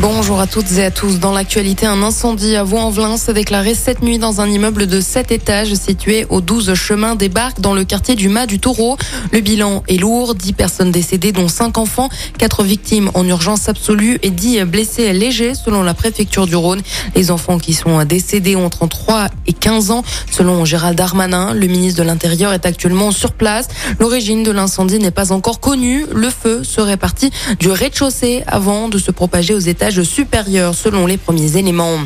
Bonjour à toutes et à tous. Dans l'actualité, un incendie à Vaux-en-Velin s'est déclaré cette nuit dans un immeuble de 7 étages situé au 12 chemin des Barques dans le quartier du Mas du Taureau. Le bilan est lourd. 10 personnes décédées dont 5 enfants, 4 victimes en urgence absolue et 10 blessés légers selon la préfecture du Rhône. Les enfants qui sont décédés ont entre 3 et 15 ans. Selon Gérald Darmanin, le ministre de l'Intérieur est actuellement sur place. L'origine de l'incendie n'est pas encore connue. Le feu serait parti du rez-de-chaussée avant de se propager aux étages supérieur selon les premiers éléments.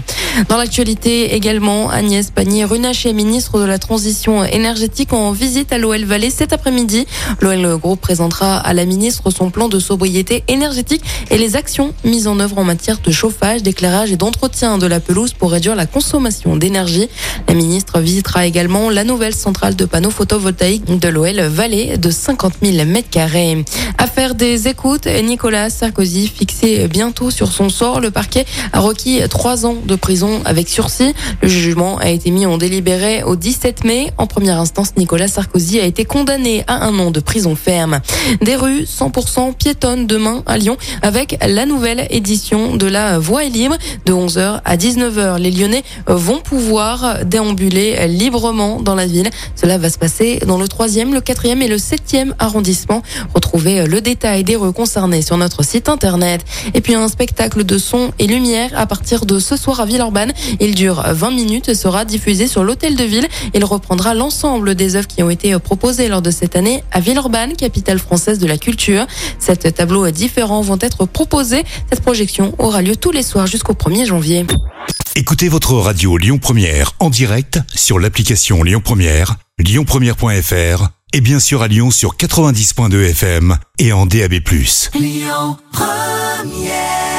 Dans l'actualité également, Agnès Pannier-Runacher, ministre de la Transition énergétique, en visite à l'OL Vallée cet après-midi. L'OL Group présentera à la ministre son plan de sobriété énergétique et les actions mises en œuvre en matière de chauffage, d'éclairage et d'entretien de la pelouse pour réduire la consommation d'énergie. La ministre visitera également la nouvelle centrale de panneaux photovoltaïques de l'OL Vallée de 50 000 m2. Affaire des écoutes, Nicolas Sarkozy fixé bientôt sur son sort. Le parquet a requis trois ans de prison avec sursis. Le jugement a été mis en délibéré au 17 mai. En première instance, Nicolas Sarkozy a été condamné à un an de prison ferme. Des rues 100% piétonnes demain à Lyon avec la nouvelle édition de la Voie est libre de 11h à 19h. Les Lyonnais vont pouvoir déambuler librement dans la ville. Cela va se passer dans le troisième, le quatrième et le septième arrondissement. Retrouvez le détail des rues concernées sur notre site internet. Et puis un spectacle de son et lumière à partir de ce soir à Villeurbanne. Il dure 20 minutes et sera diffusé sur l'hôtel de ville. Il reprendra l'ensemble des œuvres qui ont été proposées lors de cette année à Villeurbanne, capitale française de la culture. Sept tableaux différents vont être proposés. Cette projection aura lieu tous les soirs jusqu'au 1er janvier. Écoutez votre radio Lyon Première en direct sur l'application Lyon Première, lyonpremière.fr et bien sûr à Lyon sur 90.2 FM et en DAB+. Lyon Première